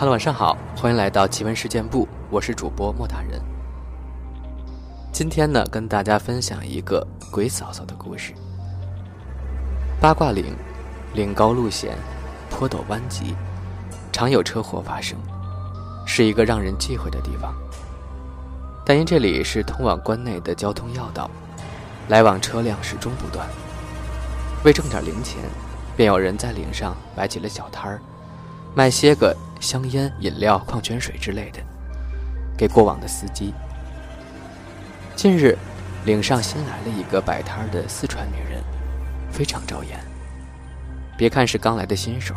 Hello，晚上好，欢迎来到奇闻事件部，我是主播莫大人。今天呢，跟大家分享一个鬼嫂嫂的故事。八卦岭，岭高路险，坡陡弯急，常有车祸发生，是一个让人忌讳的地方。但因这里是通往关内的交通要道，来往车辆始终不断。为挣点零钱，便有人在岭上摆起了小摊儿，卖些个香烟、饮料、矿泉水之类的，给过往的司机。近日，岭上新来了一个摆摊的四川女人，非常招眼。别看是刚来的新手，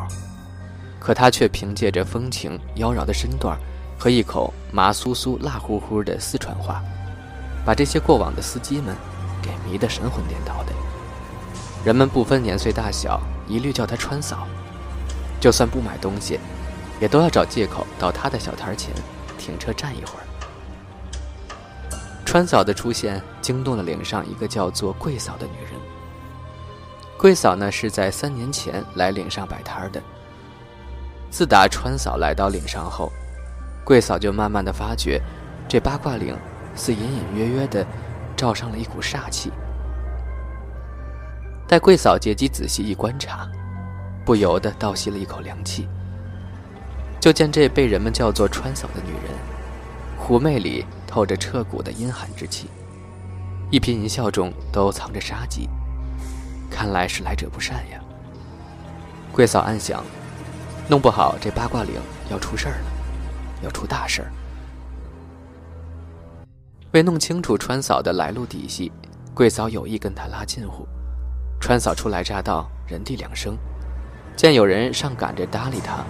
可她却凭借着风情妖娆的身段和一口麻酥酥、辣乎乎的四川话，把这些过往的司机们给迷得神魂颠倒的。人们不分年岁大小，一律叫她川嫂。就算不买东西，也都要找借口到他的小摊前停车站一会儿。川嫂的出现惊动了岭上一个叫做桂嫂的女人。桂嫂呢是在三年前来岭上摆摊的。自打川嫂来到岭上后，桂嫂就慢慢的发觉，这八卦岭似隐隐约约的罩上了一股煞气。待桂嫂借机仔细一观察，不由得倒吸了一口凉气。就见这被人们叫做川嫂的女人，狐媚里。透着彻骨的阴寒之气，一颦一笑中都藏着杀机，看来是来者不善呀。桂嫂暗想，弄不好这八卦岭要出事儿了，要出大事儿。为弄清楚川嫂的来路底细，桂嫂有意跟他拉近乎。川嫂初来乍到，人地两生，见有人上赶着搭理他，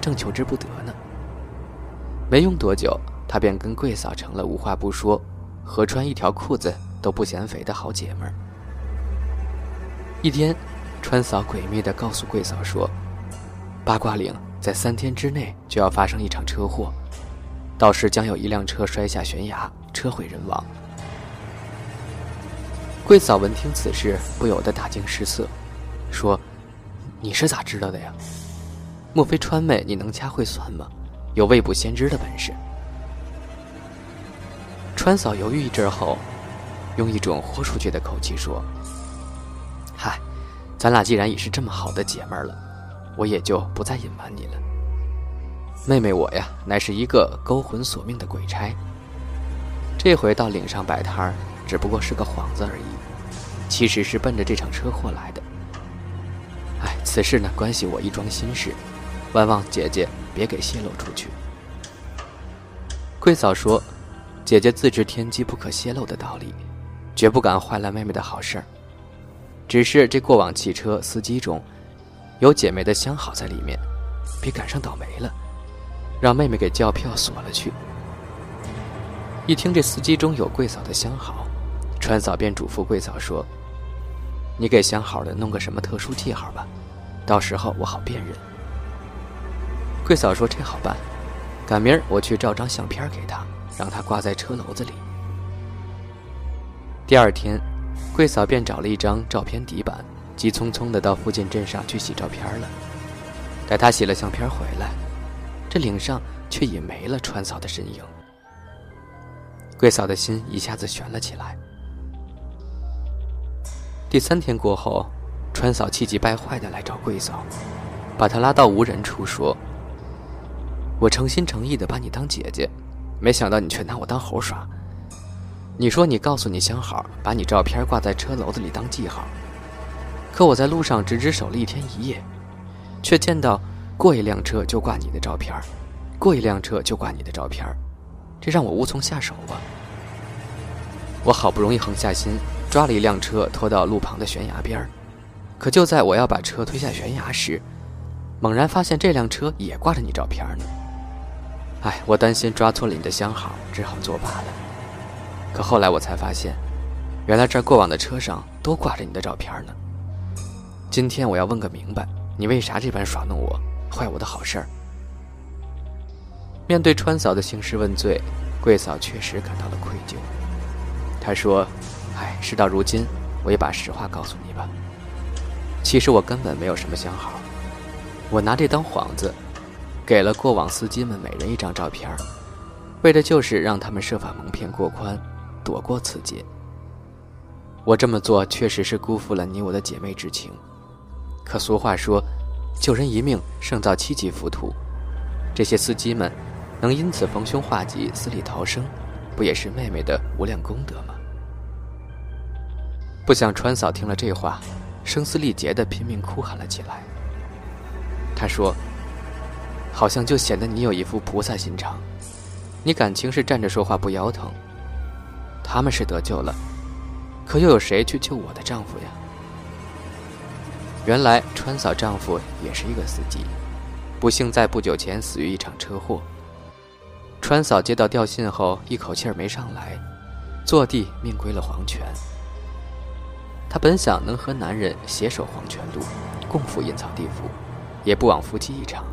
正求之不得呢。没用多久。他便跟桂嫂成了无话不说，合穿一条裤子都不嫌肥的好姐们儿。一天，川嫂诡秘地告诉桂嫂说：“八卦岭在三天之内就要发生一场车祸，到时将有一辆车摔下悬崖，车毁人亡。”桂嫂闻听此事，不由得大惊失色，说：“你是咋知道的呀？莫非川妹你能掐会算吗？有未卜先知的本事？”川嫂犹豫一阵后，用一种豁出去的口气说：“嗨，咱俩既然已是这么好的姐妹了，我也就不再隐瞒你了。妹妹我呀，乃是一个勾魂索命的鬼差，这回到岭上摆摊儿，只不过是个幌子而已，其实是奔着这场车祸来的。哎，此事呢，关系我一桩心事，万望姐姐别给泄露出去。”桂嫂说。姐姐自知天机不可泄露的道理，绝不敢坏了妹妹的好事儿。只是这过往汽车司机中，有姐妹的相好在里面，别赶上倒霉了，让妹妹给叫票锁了去。一听这司机中有贵嫂的相好，川嫂便嘱咐贵嫂说：“你给相好的弄个什么特殊记号吧，到时候我好辨认。”贵嫂说：“这好办，赶明儿我去照张相片给他。”让他挂在车篓子里。第二天，桂嫂便找了一张照片底板，急匆匆地到附近镇上去洗照片了。待他洗了相片回来，这岭上却已没了川嫂的身影。桂嫂的心一下子悬了起来。第三天过后，川嫂气急败坏地来找桂嫂，把她拉到无人处说：“我诚心诚意地把你当姐姐。”没想到你却拿我当猴耍。你说你告诉你相好，把你照片挂在车篓子里当记号。可我在路上直直守了一天一夜，却见到过一辆车就挂你的照片，过一辆车就挂你的照片，这让我无从下手啊！我好不容易横下心，抓了一辆车拖到路旁的悬崖边可就在我要把车推下悬崖时，猛然发现这辆车也挂着你照片呢。哎，我担心抓错了你的相好，只好作罢了。可后来我才发现，原来这过往的车上都挂着你的照片呢。今天我要问个明白，你为啥这般耍弄我，坏我的好事儿？面对川嫂的兴师问罪，桂嫂确实感到了愧疚。她说：“哎，事到如今，我也把实话告诉你吧。其实我根本没有什么相好，我拿这当幌子。”给了过往司机们每人一张照片为的就是让他们设法蒙骗过宽，躲过此劫。我这么做确实是辜负了你我的姐妹之情，可俗话说，救人一命胜造七级浮屠。这些司机们能因此逢凶化吉、死里逃生，不也是妹妹的无量功德吗？不想川嫂听了这话，声嘶力竭地拼命哭喊了起来。她说。好像就显得你有一副菩萨心肠，你感情是站着说话不腰疼。他们是得救了，可又有谁去救我的丈夫呀？原来川嫂丈夫也是一个司机，不幸在不久前死于一场车祸。川嫂接到调信后，一口气儿没上来，坐地命归了黄泉。她本想能和男人携手黄泉路，共赴阴曹地府，也不枉夫妻一场。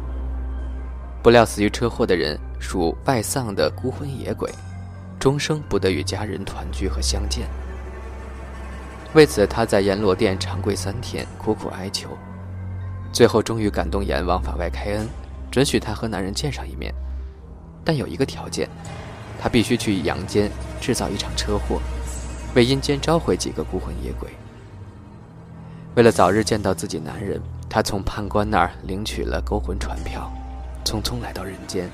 不料死于车祸的人属外丧的孤魂野鬼，终生不得与家人团聚和相见。为此，他在阎罗殿长跪三天，苦苦哀求，最后终于感动阎王法外开恩，准许他和男人见上一面，但有一个条件，他必须去阳间制造一场车祸，为阴间召回几个孤魂野鬼。为了早日见到自己男人，他从判官那儿领取了勾魂传票。匆匆来到人间，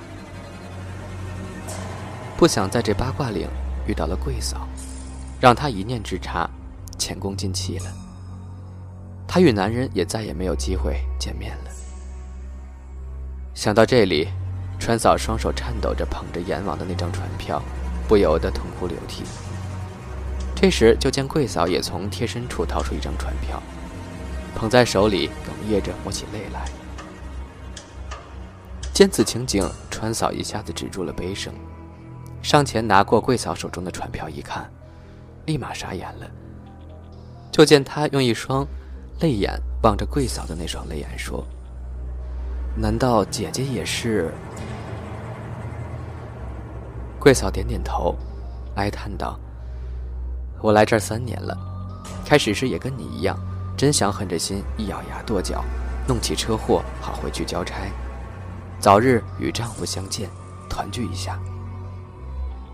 不想在这八卦岭遇到了贵嫂，让他一念之差，前功尽弃了。他与男人也再也没有机会见面了。想到这里，川嫂双手颤抖着捧着阎王的那张船票，不由得痛哭流涕。这时，就见贵嫂也从贴身处掏出一张船票，捧在手里，哽咽着抹起泪来。见此情景，川嫂一下子止住了悲声，上前拿过贵嫂手中的船票一看，立马傻眼了。就见他用一双泪眼望着贵嫂的那双泪眼，说：“难道姐姐也是？”贵嫂点点头，哀叹道：“我来这儿三年了，开始时也跟你一样，真想狠着心一咬牙跺脚，弄起车祸，好回去交差。”早日与丈夫相见，团聚一下。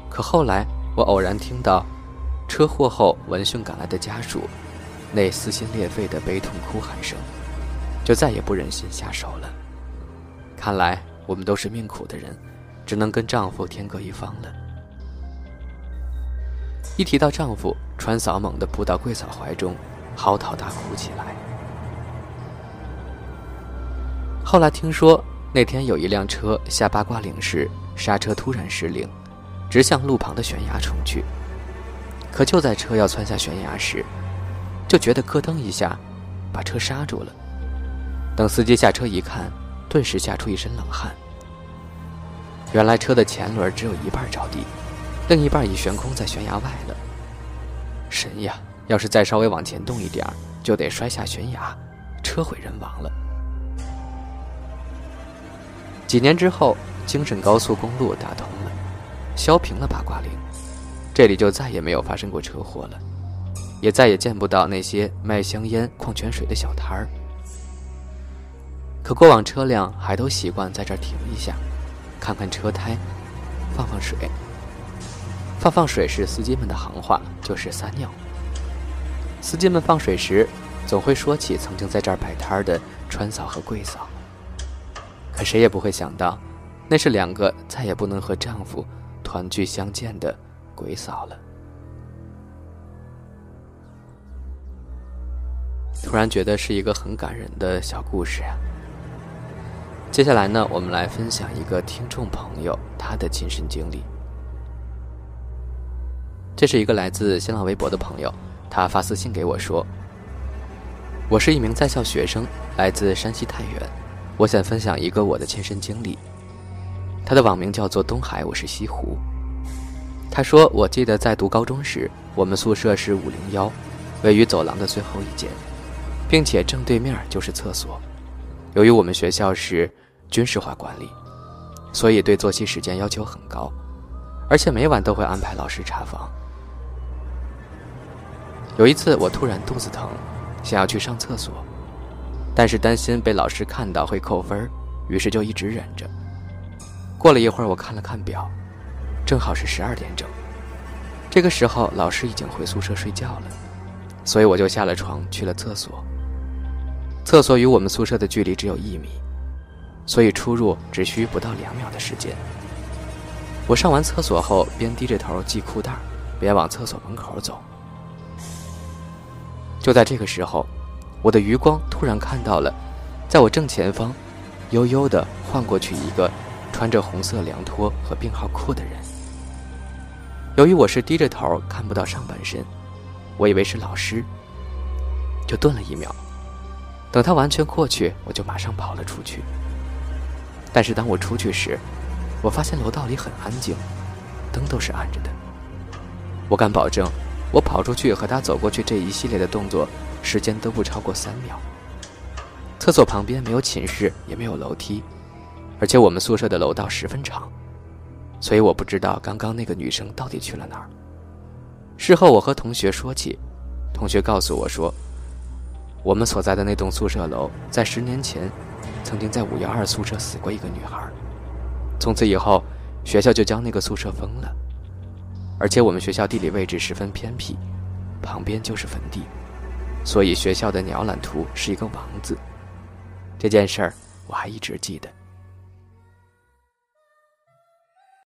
可后来，我偶然听到车祸后闻讯赶来的家属那撕心裂肺的悲痛哭喊声，就再也不忍心下手了。看来我们都是命苦的人，只能跟丈夫天各一方了。一提到丈夫，川嫂猛地扑到桂嫂怀中，嚎啕大哭起来。后来听说。那天有一辆车下八卦岭时，刹车突然失灵，直向路旁的悬崖冲去。可就在车要窜下悬崖时，就觉得咯噔一下，把车刹住了。等司机下车一看，顿时吓出一身冷汗。原来车的前轮只有一半着地，另一半已悬空在悬崖外了。神呀！要是再稍微往前动一点就得摔下悬崖，车毁人亡了。几年之后，京沈高速公路打通了，削平了八卦岭，这里就再也没有发生过车祸了，也再也见不到那些卖香烟、矿泉水的小摊儿。可过往车辆还都习惯在这儿停一下，看看车胎，放放水。放放水是司机们的行话，就是撒尿。司机们放水时，总会说起曾经在这儿摆摊的川嫂和贵嫂。可谁也不会想到，那是两个再也不能和丈夫团聚相见的鬼嫂了。突然觉得是一个很感人的小故事啊。接下来呢，我们来分享一个听众朋友他的亲身经历。这是一个来自新浪微博的朋友，他发私信给我说：“我是一名在校学生，来自山西太原。”我想分享一个我的亲身经历。他的网名叫做东海，我是西湖。他说：“我记得在读高中时，我们宿舍是五零幺，位于走廊的最后一间，并且正对面就是厕所。由于我们学校是军事化管理，所以对作息时间要求很高，而且每晚都会安排老师查房。有一次，我突然肚子疼，想要去上厕所。”但是担心被老师看到会扣分于是就一直忍着，过了一会儿，我看了看表，正好是十二点整。这个时候，老师已经回宿舍睡觉了，所以我就下了床去了厕所。厕所与我们宿舍的距离只有一米，所以出入只需不到两秒的时间。我上完厕所后，边低着头系裤带，边往厕所门口走。就在这个时候，我的余光突然看到了，在我正前方，悠悠地晃过去一个穿着红色凉拖和病号裤的人。由于我是低着头，看不到上半身，我以为是老师，就顿了一秒。等他完全过去，我就马上跑了出去。但是当我出去时，我发现楼道里很安静，灯都是暗着的。我敢保证，我跑出去和他走过去这一系列的动作，时间都不超过三秒。厕所旁边没有寝室，也没有楼梯，而且我们宿舍的楼道十分长，所以我不知道刚刚那个女生到底去了哪儿。事后我和同学说起，同学告诉我说。我们所在的那栋宿舍楼，在十年前，曾经在五幺二宿舍死过一个女孩。从此以后，学校就将那个宿舍封了。而且我们学校地理位置十分偏僻，旁边就是坟地，所以学校的鸟览图是一个王字。这件事儿我还一直记得。